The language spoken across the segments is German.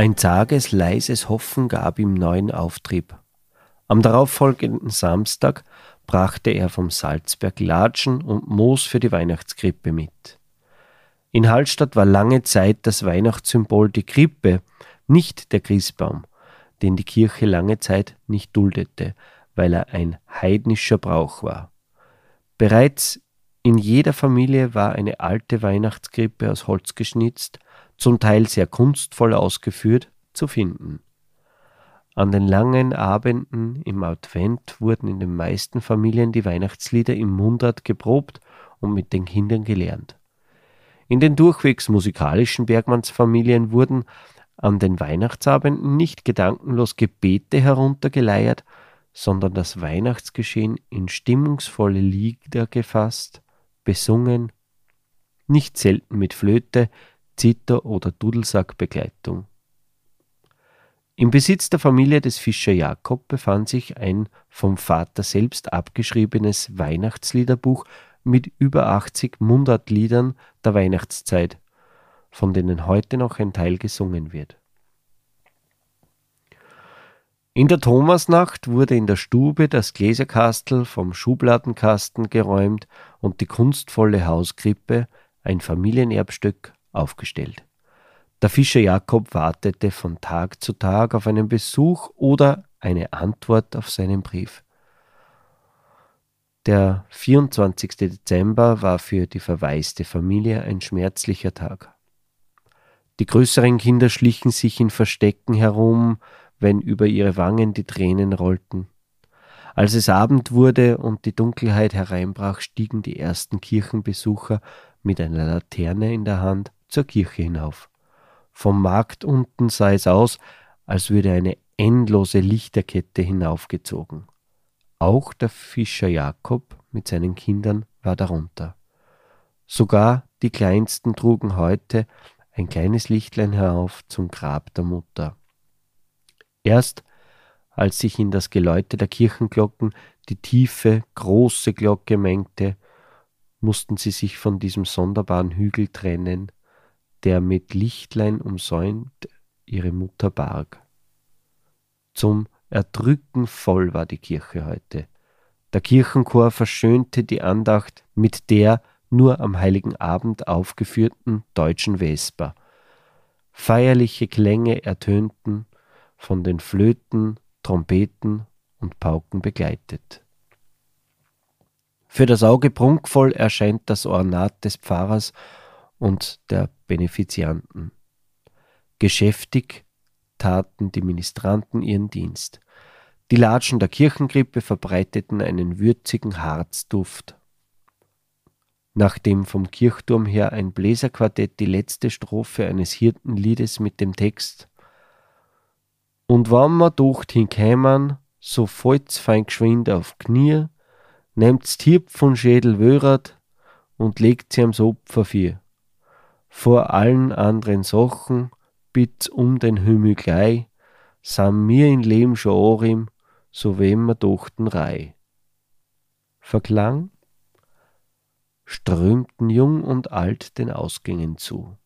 Ein zages, leises Hoffen gab ihm neuen Auftrieb. Am darauffolgenden Samstag brachte er vom Salzberg Latschen und Moos für die Weihnachtskrippe mit. In Hallstatt war lange Zeit das Weihnachtssymbol die Krippe, nicht der Christbaum, den die Kirche lange Zeit nicht duldete, weil er ein heidnischer Brauch war. Bereits in jeder Familie war eine alte Weihnachtskrippe aus Holz geschnitzt, zum Teil sehr kunstvoll ausgeführt, zu finden. An den langen Abenden im Advent wurden in den meisten Familien die Weihnachtslieder im Mundart geprobt und mit den Kindern gelernt. In den durchwegs musikalischen Bergmannsfamilien wurden an den Weihnachtsabenden nicht gedankenlos Gebete heruntergeleiert, sondern das Weihnachtsgeschehen in stimmungsvolle Lieder gefasst, besungen, nicht selten mit Flöte, Zither oder Dudelsackbegleitung. Im Besitz der Familie des Fischer Jakob befand sich ein vom Vater selbst abgeschriebenes Weihnachtsliederbuch mit über 80 Mundartliedern der Weihnachtszeit, von denen heute noch ein Teil gesungen wird. In der Thomasnacht wurde in der Stube das Gläserkastel vom Schubladenkasten geräumt und die kunstvolle Hauskrippe, ein Familienerbstück, aufgestellt. Der Fischer Jakob wartete von Tag zu Tag auf einen Besuch oder eine Antwort auf seinen Brief. Der 24. Dezember war für die verwaiste Familie ein schmerzlicher Tag. Die größeren Kinder schlichen sich in Verstecken herum, wenn über ihre Wangen die Tränen rollten. Als es Abend wurde und die Dunkelheit hereinbrach, stiegen die ersten Kirchenbesucher mit einer Laterne in der Hand zur Kirche hinauf. Vom Markt unten sah es aus, als würde eine endlose Lichterkette hinaufgezogen. Auch der Fischer Jakob mit seinen Kindern war darunter. Sogar die Kleinsten trugen heute ein kleines Lichtlein herauf zum Grab der Mutter. Erst als sich in das Geläute der Kirchenglocken die tiefe, große Glocke mengte, mussten sie sich von diesem sonderbaren Hügel trennen, der mit Lichtlein umsäumt ihre Mutter barg. Zum Erdrücken voll war die Kirche heute. Der Kirchenchor verschönte die Andacht mit der nur am heiligen Abend aufgeführten deutschen Vesper. Feierliche Klänge ertönten, von den Flöten, Trompeten und Pauken begleitet. Für das Auge prunkvoll erscheint das Ornat des Pfarrers und der Benefizianten. Geschäftig taten die Ministranten ihren Dienst. Die Latschen der Kirchengrippe verbreiteten einen würzigen Harzduft. Nachdem vom Kirchturm her ein Bläserquartett die letzte Strophe eines Hirtenliedes mit dem Text und wann ma docht hinkämen, so fällt's fein geschwind auf Knie, nehmt's Tier von Schädel wörat und legt sie am Opfer vier. Vor allen anderen Sachen bit's um den Himmel gleich, sam mir in Leben schon so wem ma dochten rei. Verklang strömten jung und alt den Ausgängen zu.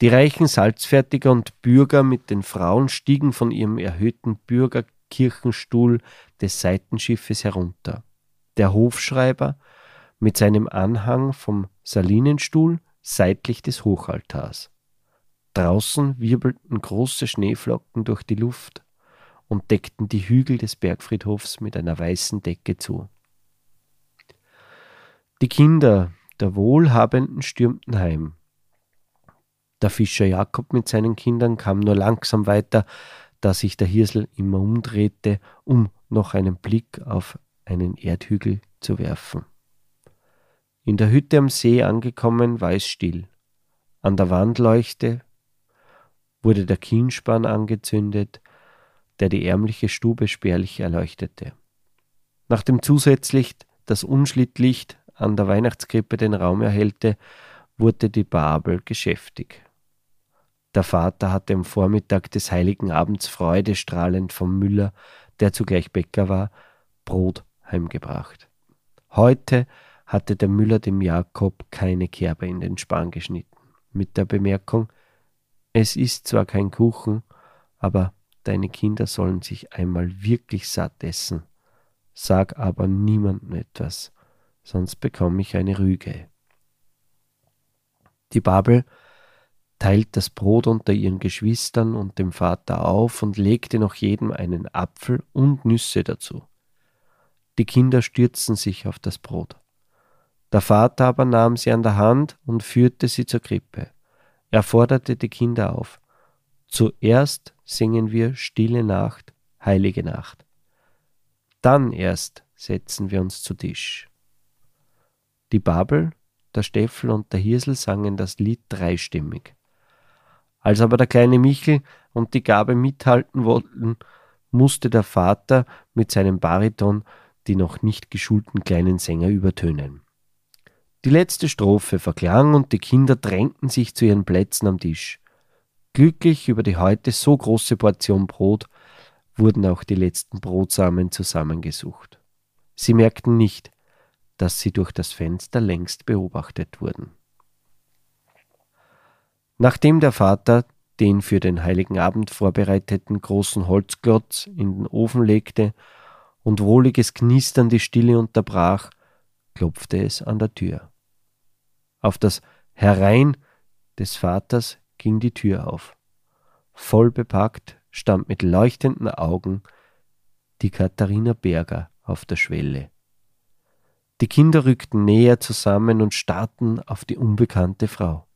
Die reichen Salzfertiger und Bürger mit den Frauen stiegen von ihrem erhöhten Bürgerkirchenstuhl des Seitenschiffes herunter. Der Hofschreiber mit seinem Anhang vom Salinenstuhl seitlich des Hochaltars. Draußen wirbelten große Schneeflocken durch die Luft und deckten die Hügel des Bergfriedhofs mit einer weißen Decke zu. Die Kinder der Wohlhabenden stürmten heim. Der Fischer Jakob mit seinen Kindern kam nur langsam weiter, da sich der Hirsel immer umdrehte, um noch einen Blick auf einen Erdhügel zu werfen. In der Hütte am See angekommen war es still. An der Wandleuchte wurde der Kienspan angezündet, der die ärmliche Stube spärlich erleuchtete. Nachdem zusätzlich das Unschlittlicht an der Weihnachtskrippe den Raum erhellte, wurde die Babel geschäftig. Der Vater hatte am Vormittag des heiligen Abends freudestrahlend vom Müller, der zugleich Bäcker war, Brot heimgebracht. Heute hatte der Müller dem Jakob keine Kerbe in den Span geschnitten, mit der Bemerkung, Es ist zwar kein Kuchen, aber deine Kinder sollen sich einmal wirklich satt essen. Sag aber niemandem etwas, sonst bekomme ich eine Rüge. Die Babel teilt das Brot unter ihren Geschwistern und dem Vater auf und legte noch jedem einen Apfel und Nüsse dazu. Die Kinder stürzten sich auf das Brot. Der Vater aber nahm sie an der Hand und führte sie zur Krippe. Er forderte die Kinder auf. Zuerst singen wir Stille Nacht, heilige Nacht. Dann erst setzen wir uns zu Tisch. Die Babel, der Steffel und der Hirsel sangen das Lied dreistimmig. Als aber der kleine Michel und die Gabe mithalten wollten, musste der Vater mit seinem Bariton die noch nicht geschulten kleinen Sänger übertönen. Die letzte Strophe verklang und die Kinder drängten sich zu ihren Plätzen am Tisch. Glücklich über die heute so große Portion Brot wurden auch die letzten Brotsamen zusammengesucht. Sie merkten nicht, dass sie durch das Fenster längst beobachtet wurden. Nachdem der Vater den für den heiligen Abend vorbereiteten großen Holzklotz in den Ofen legte und wohliges Knistern die Stille unterbrach, klopfte es an der Tür. Auf das Herein des Vaters ging die Tür auf. Voll bepackt stand mit leuchtenden Augen die Katharina Berger auf der Schwelle. Die Kinder rückten näher zusammen und starrten auf die unbekannte Frau.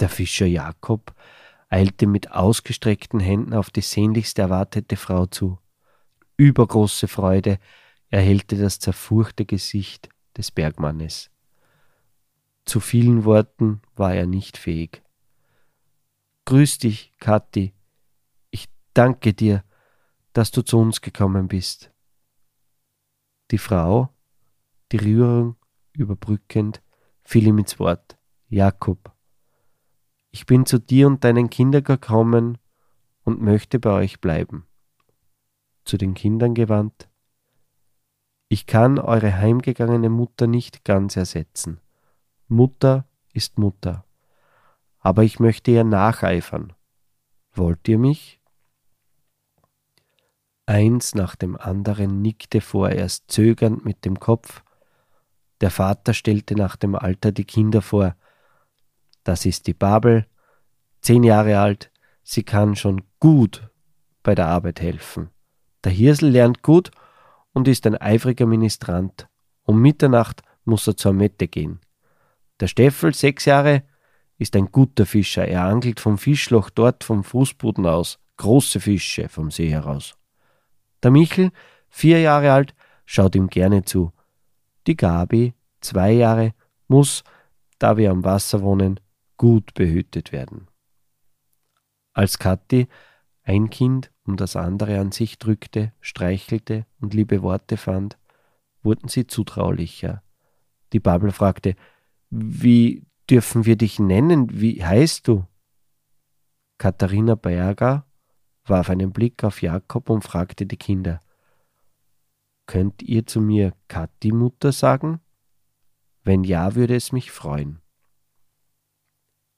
Der Fischer Jakob eilte mit ausgestreckten Händen auf die sehnlichst erwartete Frau zu. Übergroße Freude erhellte das zerfurchte Gesicht des Bergmannes. Zu vielen Worten war er nicht fähig. Grüß dich, Kathi. Ich danke dir, dass du zu uns gekommen bist. Die Frau, die Rührung überbrückend, fiel ihm ins Wort. Jakob, ich bin zu dir und deinen Kindern gekommen und möchte bei euch bleiben. Zu den Kindern gewandt, ich kann eure heimgegangene Mutter nicht ganz ersetzen. Mutter ist Mutter. Aber ich möchte ihr nacheifern. Wollt ihr mich? Eins nach dem anderen nickte vorerst zögernd mit dem Kopf. Der Vater stellte nach dem Alter die Kinder vor, das ist die Babel, zehn Jahre alt, sie kann schon gut bei der Arbeit helfen. Der Hirsel lernt gut und ist ein eifriger Ministrant. Um Mitternacht muss er zur Mette gehen. Der Steffel, sechs Jahre, ist ein guter Fischer. Er angelt vom Fischloch dort vom Fußboden aus, große Fische vom See heraus. Der Michel, vier Jahre alt, schaut ihm gerne zu. Die Gabi, zwei Jahre, muss, da wir am Wasser wohnen, gut behütet werden. Als Kathi ein Kind um das andere an sich drückte, streichelte und liebe Worte fand, wurden sie zutraulicher. Die Babel fragte, wie dürfen wir dich nennen? Wie heißt du? Katharina Berger warf einen Blick auf Jakob und fragte die Kinder, Könnt ihr zu mir Kathi Mutter sagen? Wenn ja, würde es mich freuen.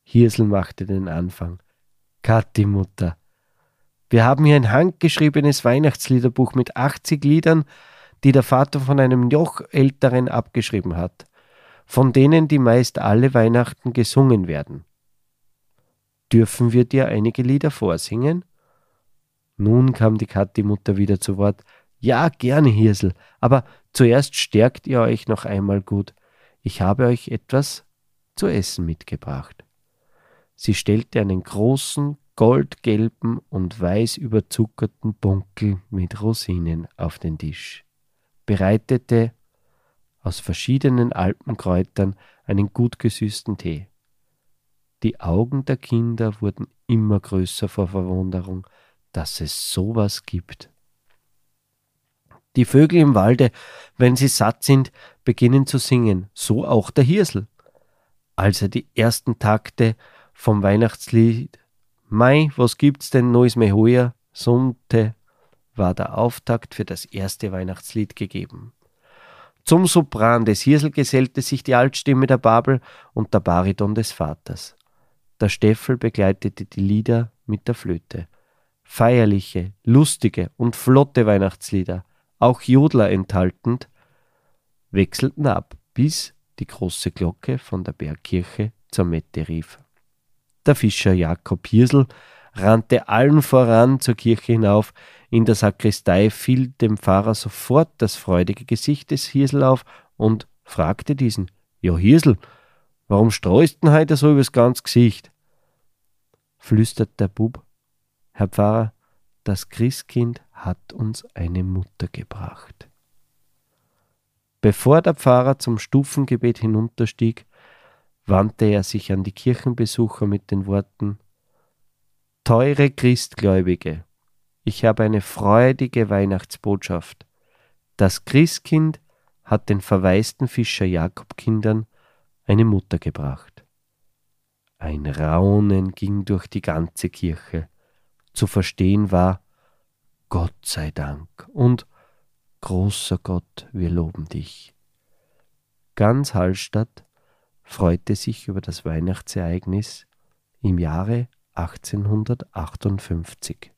Hirsel machte den Anfang. Kathi Mutter. Wir haben hier ein handgeschriebenes Weihnachtsliederbuch mit 80 Liedern, die der Vater von einem noch älteren abgeschrieben hat, von denen die meist alle Weihnachten gesungen werden. Dürfen wir dir einige Lieder vorsingen? Nun kam die Kathi-Mutter wieder zu Wort. Ja, gerne, Hirsel, aber zuerst stärkt ihr euch noch einmal gut. Ich habe euch etwas zu essen mitgebracht. Sie stellte einen großen, goldgelben und weiß überzuckerten Bunkel mit Rosinen auf den Tisch, bereitete aus verschiedenen Alpenkräutern einen gut gesüßten Tee. Die Augen der Kinder wurden immer größer vor Verwunderung, dass es sowas gibt. Die Vögel im Walde, wenn sie satt sind, beginnen zu singen, so auch der Hirsel. Als er die ersten Takte vom Weihnachtslied Mai, was gibt's denn Neues mehr heuer? summte, war der Auftakt für das erste Weihnachtslied gegeben. Zum Sopran des Hirsel gesellte sich die Altstimme der Babel und der Bariton des Vaters. Der Steffel begleitete die Lieder mit der Flöte. Feierliche, lustige und flotte Weihnachtslieder, auch Jodler enthaltend, wechselten ab, bis die große Glocke von der Bergkirche zur Mette rief. Der Fischer Jakob Hirsel rannte allen voran zur Kirche hinauf. In der Sakristei fiel dem Pfarrer sofort das freudige Gesicht des Hirsel auf und fragte diesen: Ja, Hirsel, warum streust denn heute so übers ganze Gesicht? flüstert der Bub: Herr Pfarrer, das Christkind hat uns eine Mutter gebracht. Bevor der Pfarrer zum Stufengebet hinunterstieg, wandte er sich an die Kirchenbesucher mit den Worten Teure Christgläubige, ich habe eine freudige Weihnachtsbotschaft. Das Christkind hat den verwaisten Fischer Jakobkindern eine Mutter gebracht. Ein Raunen ging durch die ganze Kirche. Zu verstehen war Gott sei Dank und Großer Gott, wir loben dich. Ganz Hallstatt freute sich über das Weihnachtsereignis im Jahre 1858.